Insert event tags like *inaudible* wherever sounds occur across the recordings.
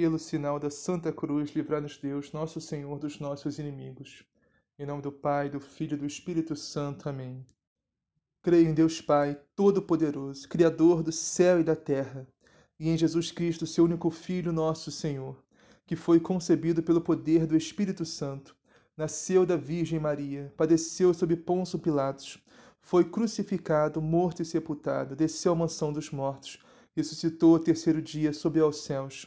Pelo sinal da Santa Cruz, livrai-nos Deus, nosso Senhor, dos nossos inimigos. Em nome do Pai, do Filho e do Espírito Santo. Amém. Creio em Deus Pai, Todo-Poderoso, Criador do céu e da terra, e em Jesus Cristo, seu único Filho, nosso Senhor, que foi concebido pelo poder do Espírito Santo, nasceu da Virgem Maria, padeceu sob Pôncio Pilatos, foi crucificado, morto e sepultado, desceu à mansão dos mortos, ressuscitou ao terceiro dia, subiu aos céus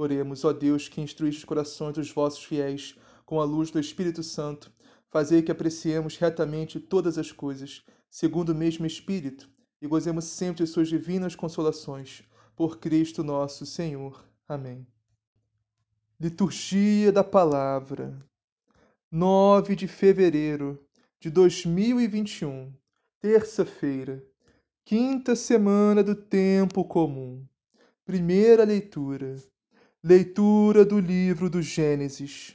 Oremos, ó Deus, que instruís os corações dos vossos fiéis com a luz do Espírito Santo, fazei que apreciemos retamente todas as coisas, segundo o mesmo Espírito, e gozemos sempre de suas divinas consolações. Por Cristo nosso Senhor. Amém. Liturgia da Palavra 9 de fevereiro de 2021, terça-feira, quinta semana do tempo comum. Primeira leitura Leitura do livro do Gênesis.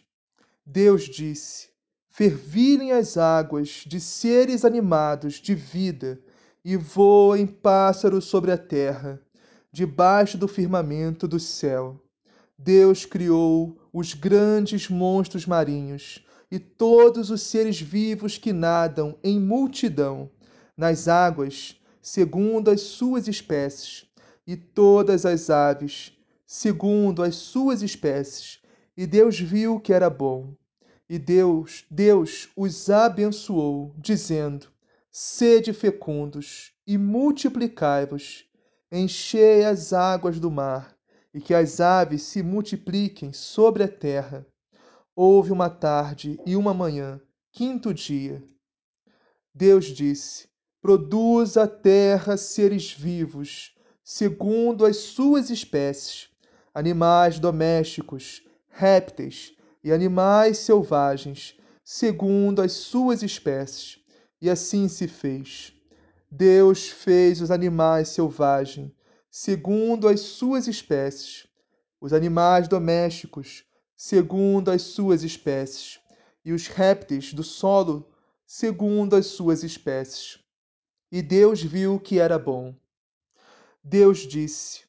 Deus disse: Fervilhem as águas de seres animados de vida e voem pássaros sobre a terra, debaixo do firmamento do céu. Deus criou os grandes monstros marinhos e todos os seres vivos que nadam em multidão nas águas, segundo as suas espécies, e todas as aves segundo as suas espécies. E Deus viu que era bom. E Deus, Deus os abençoou, dizendo: Sede fecundos e multiplicai-vos, enchei as águas do mar, e que as aves se multipliquem sobre a terra. Houve uma tarde e uma manhã, quinto dia. Deus disse: Produz a terra seres vivos, segundo as suas espécies animais domésticos, répteis e animais selvagens, segundo as suas espécies. E assim se fez. Deus fez os animais selvagens, segundo as suas espécies, os animais domésticos, segundo as suas espécies, e os répteis do solo, segundo as suas espécies. E Deus viu que era bom. Deus disse: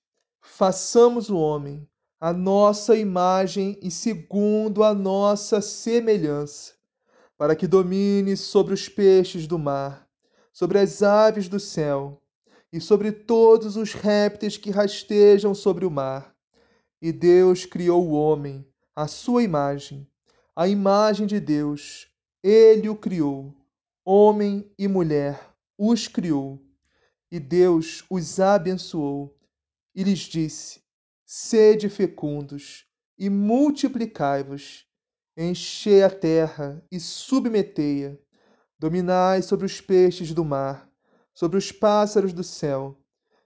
façamos o homem a nossa imagem e segundo a nossa semelhança, para que domine sobre os peixes do mar, sobre as aves do céu e sobre todos os répteis que rastejam sobre o mar. E Deus criou o homem, à sua imagem, a imagem de Deus, ele o criou, homem e mulher os criou. E Deus os abençoou e lhes disse: Sede fecundos e multiplicai-vos, enchei a terra e submetei-a, dominai sobre os peixes do mar, sobre os pássaros do céu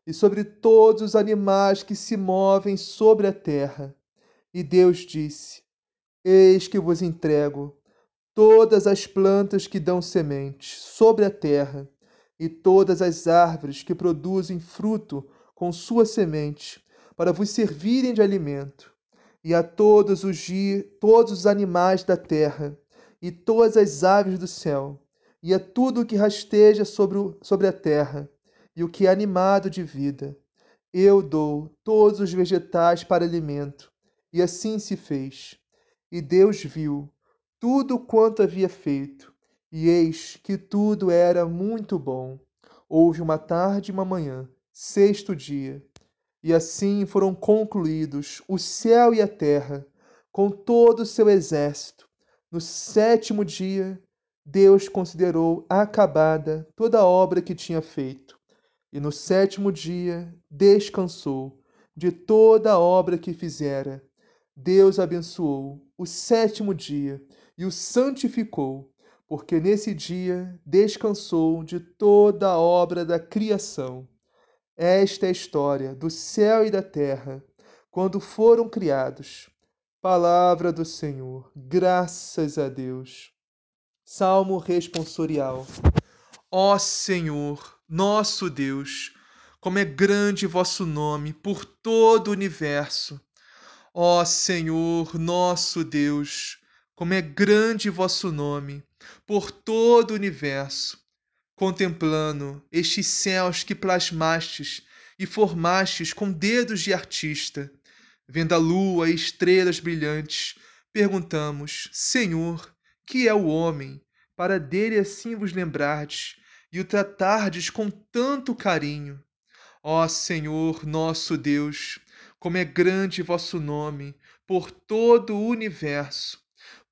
e sobre todos os animais que se movem sobre a terra. E Deus disse: Eis que vos entrego todas as plantas que dão sementes sobre a terra, e todas as árvores que produzem fruto com sua semente, para vos servirem de alimento, e a todos os, todos os animais da terra, e todas as aves do céu, e a tudo o que rasteja sobre, o, sobre a terra, e o que é animado de vida. Eu dou todos os vegetais para alimento. E assim se fez. E Deus viu tudo quanto havia feito, e eis que tudo era muito bom. Houve uma tarde e uma manhã, sexto dia. E assim foram concluídos o céu e a terra, com todo o seu exército. No sétimo dia, Deus considerou acabada toda a obra que tinha feito. E no sétimo dia, descansou de toda a obra que fizera. Deus abençoou o sétimo dia e o santificou, porque nesse dia descansou de toda a obra da criação. Esta é a história do céu e da terra, quando foram criados. Palavra do Senhor, graças a Deus. Salmo responsorial. Ó Senhor, nosso Deus, como é grande vosso nome por todo o universo. Ó Senhor, nosso Deus, como é grande vosso nome por todo o universo. Contemplando estes céus que plasmastes e formastes com dedos de artista, vendo a lua e estrelas brilhantes, perguntamos: Senhor, que é o homem, para dele assim vos lembrardes e o tratardes com tanto carinho? Ó Senhor, nosso Deus, como é grande vosso nome por todo o universo.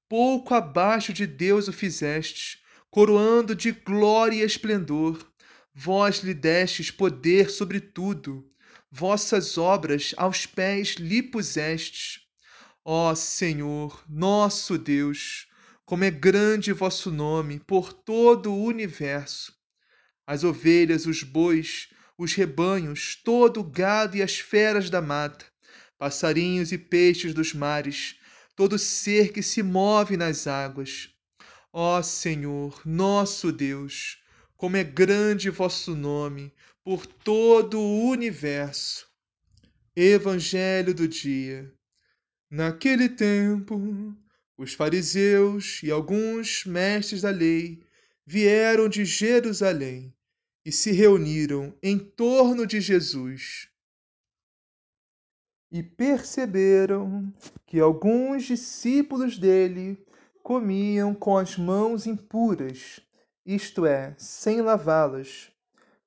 Pouco abaixo de Deus o fizestes, coroando de glória e esplendor. Vós lhe destes poder sobre tudo vossas obras aos pés lhe pusestes. Ó Senhor, nosso Deus, como é grande vosso nome por todo o universo. As ovelhas, os bois, os rebanhos, todo o gado e as feras da mata, passarinhos e peixes dos mares, todo ser que se move nas águas. Ó Senhor, nosso Deus, como é grande vosso nome por todo o universo. Evangelho do dia. Naquele tempo, os fariseus e alguns mestres da lei vieram de Jerusalém e se reuniram em torno de Jesus. E perceberam que alguns discípulos dele comiam com as mãos impuras, isto é, sem lavá-las.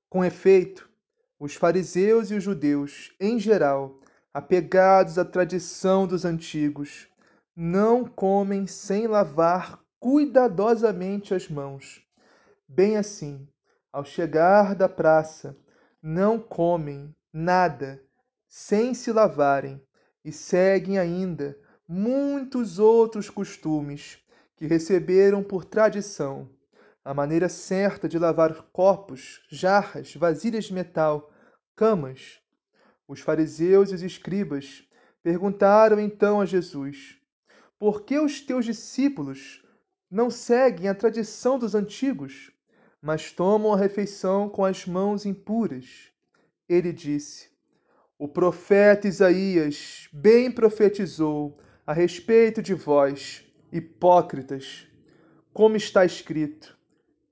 Com efeito, os fariseus e os judeus, em geral, apegados à tradição dos antigos, não comem sem lavar cuidadosamente as mãos. Bem assim, ao chegar da praça, não comem nada sem se lavarem e seguem ainda muitos outros costumes que receberam por tradição a maneira certa de lavar copos, jarras, vasilhas de metal, camas. Os fariseus e os escribas perguntaram então a Jesus: Por que os teus discípulos não seguem a tradição dos antigos, mas tomam a refeição com as mãos impuras? Ele disse: O profeta Isaías bem profetizou a respeito de vós, hipócritas, como está escrito: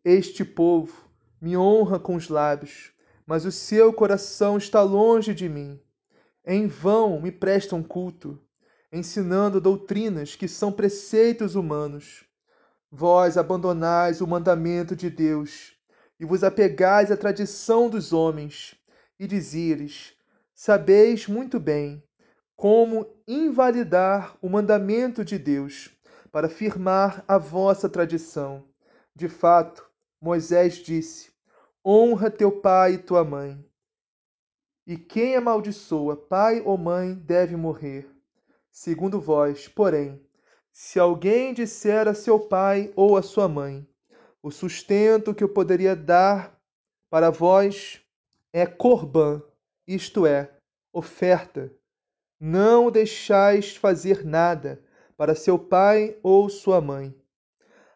este povo me honra com os lábios, mas o seu coração está longe de mim. Em vão me prestam culto, ensinando doutrinas que são preceitos humanos. Vós abandonais o mandamento de Deus e vos apegais à tradição dos homens, e dizíeis: Sabeis muito bem como invalidar o mandamento de Deus para firmar a vossa tradição. De fato, Moisés disse: Honra teu pai e tua mãe. E quem amaldiçoa pai ou mãe deve morrer. Segundo vós, porém, se alguém disser a seu pai ou a sua mãe: O sustento que eu poderia dar para vós é corbã, isto é, oferta. Não deixais fazer nada para seu pai ou sua mãe.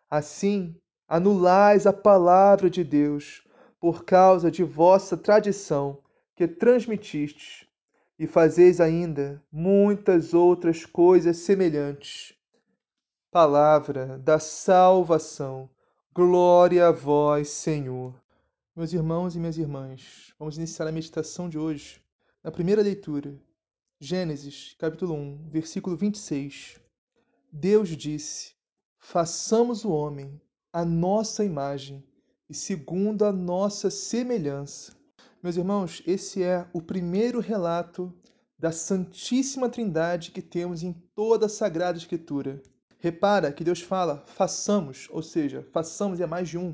Assim, anulais a palavra de Deus por causa de vossa tradição que transmitistes, e fazeis ainda muitas outras coisas semelhantes. Palavra da salvação. Glória a vós, Senhor. Meus irmãos e minhas irmãs, vamos iniciar a meditação de hoje na primeira leitura. Gênesis, capítulo 1, versículo 26. Deus disse: Façamos o homem a nossa imagem e segundo a nossa semelhança. Meus irmãos, esse é o primeiro relato da Santíssima Trindade que temos em toda a Sagrada Escritura. Repara que Deus fala façamos, ou seja, façamos é mais de um.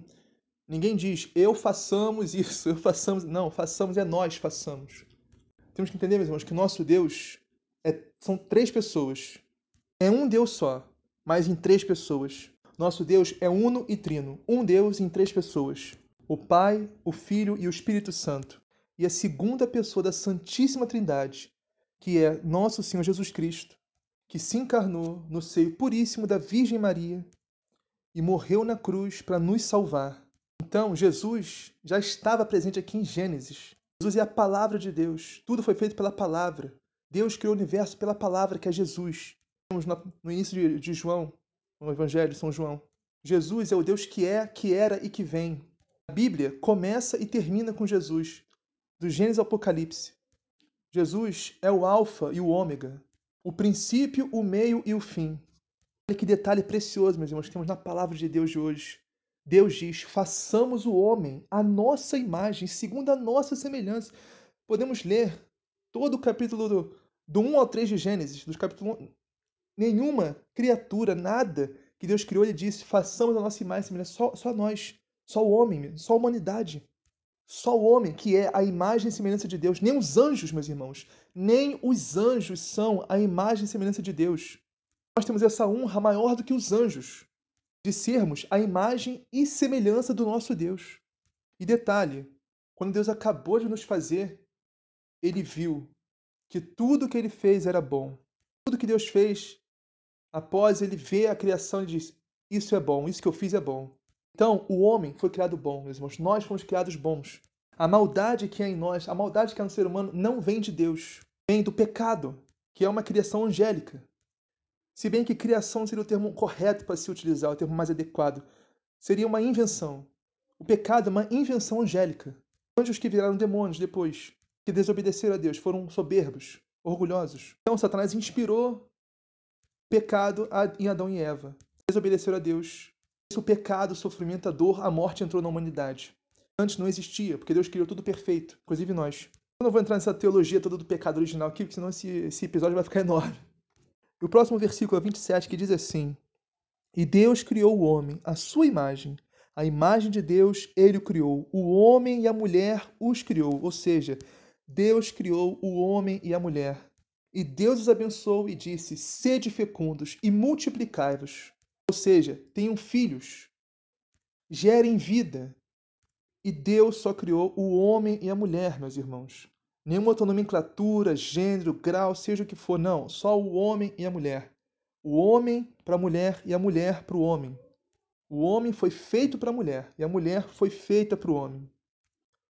Ninguém diz eu façamos isso, eu façamos. Não, façamos é nós façamos. Temos que entender, meus irmãos, que nosso Deus é, são três pessoas. É um Deus só, mas em três pessoas. Nosso Deus é uno e trino, um Deus em três pessoas: o Pai, o Filho e o Espírito Santo. E a segunda pessoa da Santíssima Trindade, que é nosso Senhor Jesus Cristo, que se encarnou no seio puríssimo da Virgem Maria e morreu na cruz para nos salvar. Então, Jesus já estava presente aqui em Gênesis. Jesus é a palavra de Deus. Tudo foi feito pela palavra. Deus criou o universo pela palavra, que é Jesus. Estamos no início de, João, no Evangelho de São João. Jesus é o Deus que é, que era e que vem. A Bíblia começa e termina com Jesus, do Gênesis ao Apocalipse. Jesus é o Alfa e o Ômega, o princípio, o meio e o fim. Olha que detalhe precioso, meus irmãos, temos na palavra de Deus de hoje. Deus diz: façamos o homem a nossa imagem, segundo a nossa semelhança. Podemos ler todo o capítulo do, do 1 ao 3 de Gênesis, dos capítulos 1. Nenhuma criatura, nada que Deus criou, ele disse: façamos a nossa imagem semelhança. Só, só nós, só o homem, só a humanidade. Só o homem, que é a imagem e semelhança de Deus. Nem os anjos, meus irmãos, nem os anjos são a imagem e semelhança de Deus. Nós temos essa honra maior do que os anjos de sermos a imagem e semelhança do nosso Deus. E detalhe, quando Deus acabou de nos fazer, ele viu que tudo que ele fez era bom. Tudo que Deus fez, após ele ver a criação, ele disse: Isso é bom, isso que eu fiz é bom. Então, o homem foi criado bom, meus irmãos. Nós fomos criados bons. A maldade que é em nós, a maldade que é no ser humano, não vem de Deus. Vem do pecado, que é uma criação angélica. Se bem que criação seria o termo correto para se utilizar, o termo mais adequado. Seria uma invenção. O pecado é uma invenção angélica. Anjos que viraram demônios depois, que desobedeceram a Deus, foram soberbos, orgulhosos. Então, Satanás inspirou pecado em Adão e Eva. Desobedeceram a Deus. O pecado, o sofrimento, a dor, a morte entrou na humanidade. Antes não existia, porque Deus criou tudo perfeito, inclusive nós. Eu não vou entrar nessa teologia toda do pecado original aqui, porque senão esse, esse episódio vai ficar enorme. E o próximo versículo é 27, que diz assim: E Deus criou o homem, a sua imagem. A imagem de Deus ele o criou. O homem e a mulher os criou. Ou seja, Deus criou o homem e a mulher. E Deus os abençoou e disse: Sede fecundos e multiplicai-vos. Ou seja, tenham filhos, gerem vida. E Deus só criou o homem e a mulher, meus irmãos. Nenhuma outra nomenclatura, gênero, grau, seja o que for, não. Só o homem e a mulher. O homem para a mulher e a mulher para o homem. O homem foi feito para a mulher e a mulher foi feita para o homem.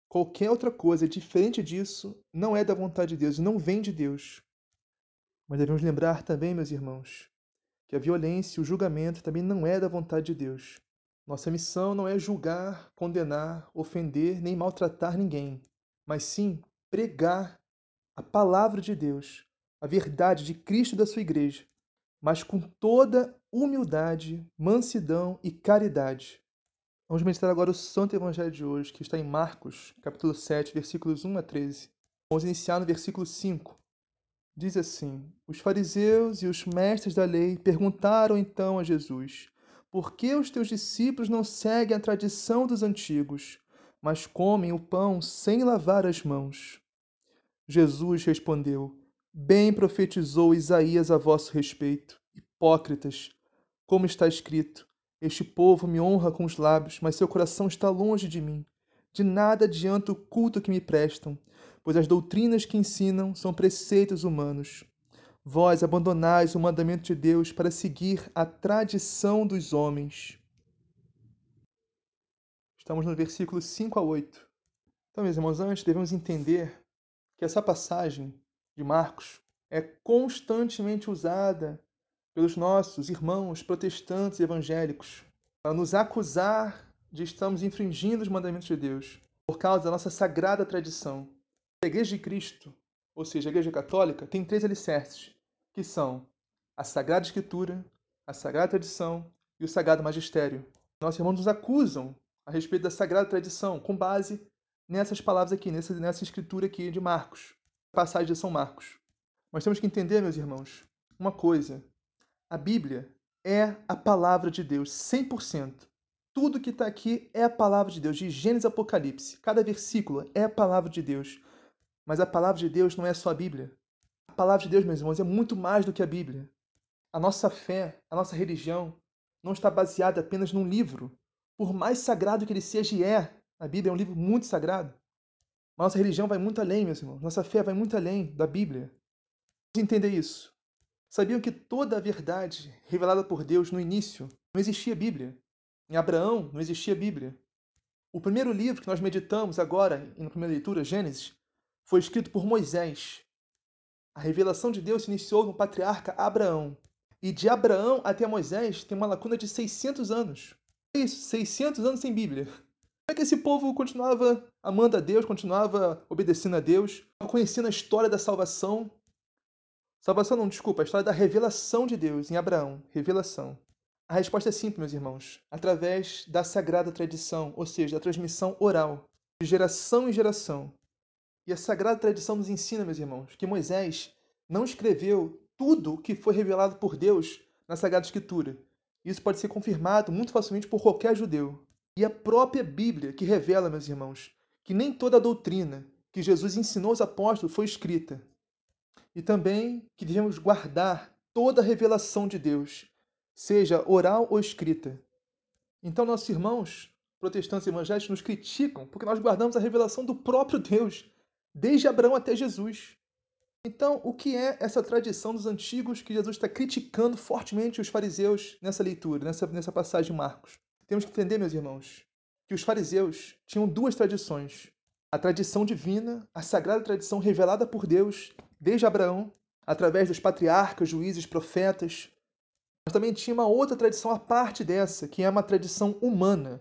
Qualquer outra coisa diferente disso não é da vontade de Deus não vem de Deus. Mas devemos lembrar também, meus irmãos, que a violência e o julgamento também não é da vontade de Deus. Nossa missão não é julgar, condenar, ofender nem maltratar ninguém, mas sim pregar a palavra de Deus, a verdade de Cristo e da sua igreja, mas com toda humildade, mansidão e caridade. Vamos meditar agora o Santo Evangelho de hoje, que está em Marcos, capítulo 7, versículos 1 a 13. Vamos iniciar no versículo 5. Diz assim: Os fariseus e os mestres da lei perguntaram então a Jesus: Por que os teus discípulos não seguem a tradição dos antigos, mas comem o pão sem lavar as mãos. Jesus respondeu: Bem profetizou Isaías a vosso respeito, hipócritas, como está escrito: Este povo me honra com os lábios, mas seu coração está longe de mim. De nada adianta o culto que me prestam, pois as doutrinas que ensinam são preceitos humanos. Vós abandonais o mandamento de Deus para seguir a tradição dos homens. Estamos no versículo 5 a 8. Então, meus irmãos, antes devemos entender que essa passagem de Marcos é constantemente usada pelos nossos irmãos protestantes evangélicos para nos acusar de estarmos infringindo os mandamentos de Deus por causa da nossa sagrada tradição. A Igreja de Cristo, ou seja, a Igreja Católica, tem três alicerces, que são a Sagrada Escritura, a Sagrada Tradição e o Sagrado Magistério. Nossos irmãos nos acusam a respeito da sagrada tradição, com base nessas palavras aqui, nessa, nessa escritura aqui de Marcos, passagem de São Marcos. Mas temos que entender, meus irmãos, uma coisa. A Bíblia é a palavra de Deus, 100%. Tudo que está aqui é a palavra de Deus, de Gênesis Apocalipse. Cada versículo é a palavra de Deus. Mas a palavra de Deus não é só a Bíblia. A palavra de Deus, meus irmãos, é muito mais do que a Bíblia. A nossa fé, a nossa religião, não está baseada apenas num livro, por mais sagrado que ele seja e é, a Bíblia é um livro muito sagrado. Mas nossa religião vai muito além, meus irmãos. Nossa fé vai muito além da Bíblia. Entender isso. Sabiam que toda a verdade revelada por Deus no início não existia Bíblia? Em Abraão não existia Bíblia. O primeiro livro que nós meditamos agora, na primeira leitura, Gênesis, foi escrito por Moisés. A revelação de Deus se iniciou no patriarca Abraão. E de Abraão até Moisés tem uma lacuna de 600 anos. É isso, 600 anos sem Bíblia. Como é que esse povo continuava amando a Deus, continuava obedecendo a Deus, conhecendo a história da salvação? Salvação não, desculpa, a história da revelação de Deus em Abraão. Revelação. A resposta é simples, meus irmãos. Através da sagrada tradição, ou seja, da transmissão oral, de geração em geração. E a sagrada tradição nos ensina, meus irmãos, que Moisés não escreveu tudo que foi revelado por Deus na Sagrada Escritura. Isso pode ser confirmado muito facilmente por qualquer judeu. E a própria Bíblia que revela, meus irmãos, que nem toda a doutrina que Jesus ensinou aos apóstolos foi escrita. E também que devemos guardar toda a revelação de Deus, seja oral ou escrita. Então, nossos irmãos protestantes evangélicos nos criticam porque nós guardamos a revelação do próprio Deus, desde Abraão até Jesus. Então, o que é essa tradição dos antigos que Jesus está criticando fortemente os fariseus nessa leitura, nessa, nessa passagem de Marcos? Temos que entender, meus irmãos, que os fariseus tinham duas tradições: a tradição divina, a sagrada tradição revelada por Deus desde Abraão, através dos patriarcas, juízes, profetas. Mas também tinha uma outra tradição à parte dessa, que é uma tradição humana,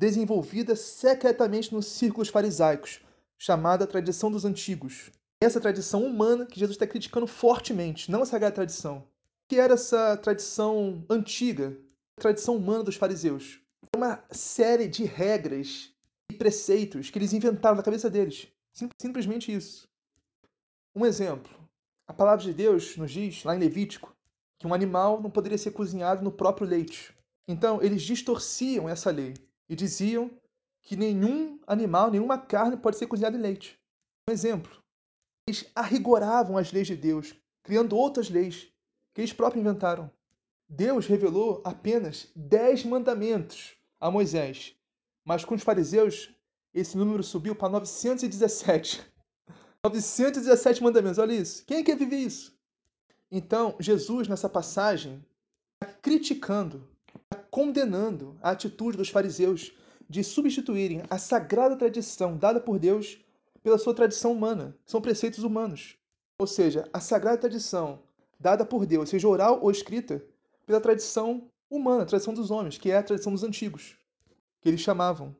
desenvolvida secretamente nos círculos farisaicos, chamada tradição dos antigos essa tradição humana que Jesus está criticando fortemente, não a sagrada tradição. Que era essa tradição antiga, a tradição humana dos fariseus. Uma série de regras e preceitos que eles inventaram na cabeça deles. simplesmente isso. Um exemplo. A palavra de Deus nos diz, lá em Levítico, que um animal não poderia ser cozinhado no próprio leite. Então, eles distorciam essa lei e diziam que nenhum animal, nenhuma carne pode ser cozinhada em leite. Um exemplo eles arrigoravam as leis de Deus, criando outras leis que eles próprios inventaram. Deus revelou apenas dez mandamentos a Moisés, mas com os fariseus esse número subiu para 917. 917 *laughs* mandamentos, olha isso. Quem quer viver isso? Então, Jesus, nessa passagem, está criticando, está condenando a atitude dos fariseus de substituírem a sagrada tradição dada por Deus pela sua tradição humana. São preceitos humanos. Ou seja, a sagrada tradição dada por Deus, seja oral ou escrita, pela tradição humana, a tradição dos homens, que é a tradição dos antigos, que eles chamavam.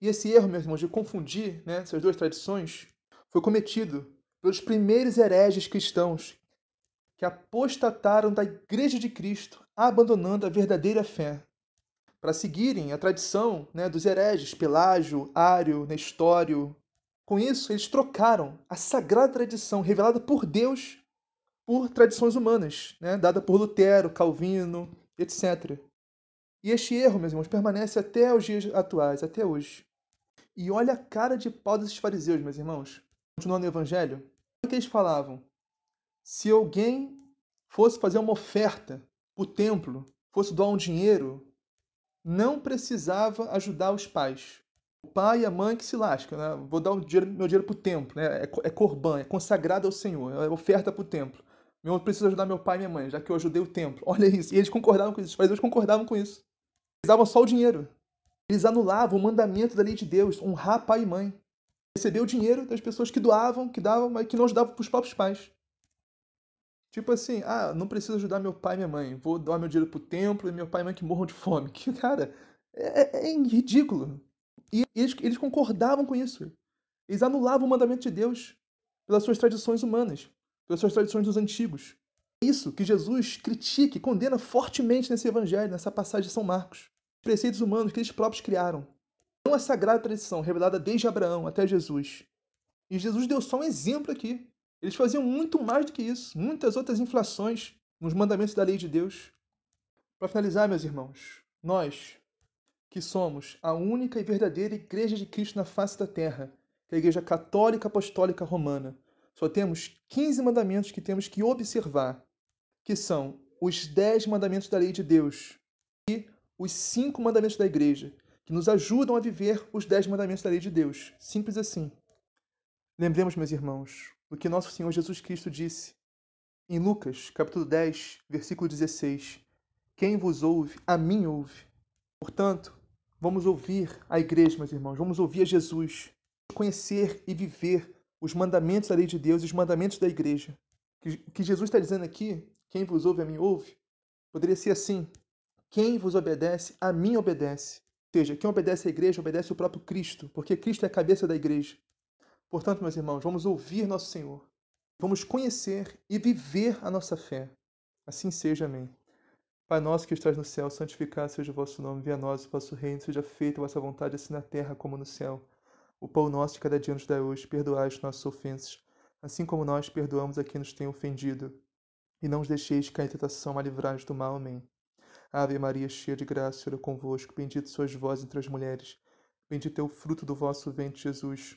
E esse erro, meus irmãos, de confundir né, essas duas tradições, foi cometido pelos primeiros hereges cristãos que apostataram da Igreja de Cristo, abandonando a verdadeira fé, para seguirem a tradição né, dos hereges Pelágio, Ário, Nestório, com isso, eles trocaram a sagrada tradição revelada por Deus por tradições humanas, né? dada por Lutero, Calvino, etc. E este erro, meus irmãos, permanece até os dias atuais, até hoje. E olha a cara de pau desses fariseus, meus irmãos. Continuando o Evangelho, o que eles falavam? Se alguém fosse fazer uma oferta para o templo, fosse doar um dinheiro, não precisava ajudar os pais o pai e a mãe que se lascam, né? Vou dar dinheiro, meu dinheiro para o templo, né? É, é corban, é consagrado ao Senhor, é oferta para o templo. Eu preciso ajudar meu pai e minha mãe, já que eu ajudei o templo. *laughs* Olha isso. E eles concordavam com isso. Os fariseus concordavam com isso. Eles davam só o dinheiro. Eles anulavam o mandamento da lei de Deus, honrar pai e mãe. Receber o dinheiro das pessoas que doavam, que davam, mas que não ajudavam para os próprios pais. Tipo assim, ah, não preciso ajudar meu pai e minha mãe. Vou doar meu dinheiro para o templo e meu pai e mãe que morram de fome. *laughs* Que, cara, é, é, é ridículo. E eles, eles concordavam com isso. Eles anulavam o mandamento de Deus pelas suas tradições humanas, pelas suas tradições dos antigos. É isso que Jesus critica e condena fortemente nesse evangelho, nessa passagem de São Marcos. Os preceitos humanos que eles próprios criaram. Não a sagrada tradição revelada desde Abraão até Jesus. E Jesus deu só um exemplo aqui. Eles faziam muito mais do que isso, muitas outras inflações nos mandamentos da lei de Deus. Para finalizar, meus irmãos, nós, que somos a única e verdadeira Igreja de Cristo na face da terra, que é a Igreja Católica Apostólica Romana. Só temos 15 mandamentos que temos que observar, que são os 10 mandamentos da lei de Deus e os 5 mandamentos da Igreja, que nos ajudam a viver os 10 mandamentos da lei de Deus. Simples assim. Lembremos, meus irmãos, o que nosso Senhor Jesus Cristo disse em Lucas, capítulo 10, versículo 16: Quem vos ouve, a mim ouve. Portanto, vamos ouvir a igreja, meus irmãos, vamos ouvir a Jesus, conhecer e viver os mandamentos da lei de Deus e os mandamentos da igreja. O que Jesus está dizendo aqui, quem vos ouve, a mim ouve, poderia ser assim: quem vos obedece, a mim obedece. Ou seja, quem obedece à igreja, obedece o próprio Cristo, porque Cristo é a cabeça da igreja. Portanto, meus irmãos, vamos ouvir nosso Senhor. Vamos conhecer e viver a nossa fé. Assim seja, amém. Pai nosso que estás no céu, santificado seja o vosso nome, venha a nós o vosso reino, seja feita a vossa vontade, assim na terra como no céu. O pão nosso de cada dia nos dá hoje, perdoai as nossas ofensas, assim como nós perdoamos a quem nos tem ofendido. E não os deixeis cair em tentação, mas livrai do mal. Amém. Ave Maria, cheia de graça, o Senhor é convosco, bendito sois vós entre as mulheres, bendito é o fruto do vosso ventre, Jesus.